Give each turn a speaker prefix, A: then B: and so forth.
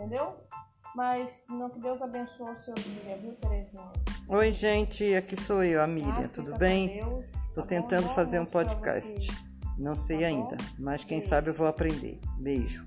A: entendeu? Mas não que Deus abençoe o seu dia, viu, Terezinha?
B: Oi, gente, aqui sou eu, a Miriam,
A: Ah,
B: tudo bem?
A: Deus, tá
B: Tô
A: tá
B: tentando
A: bom?
B: fazer um podcast. Não sei
A: Tá
B: ainda, mas quem
A: Beijo.
B: sabe eu vou aprender. Beijo.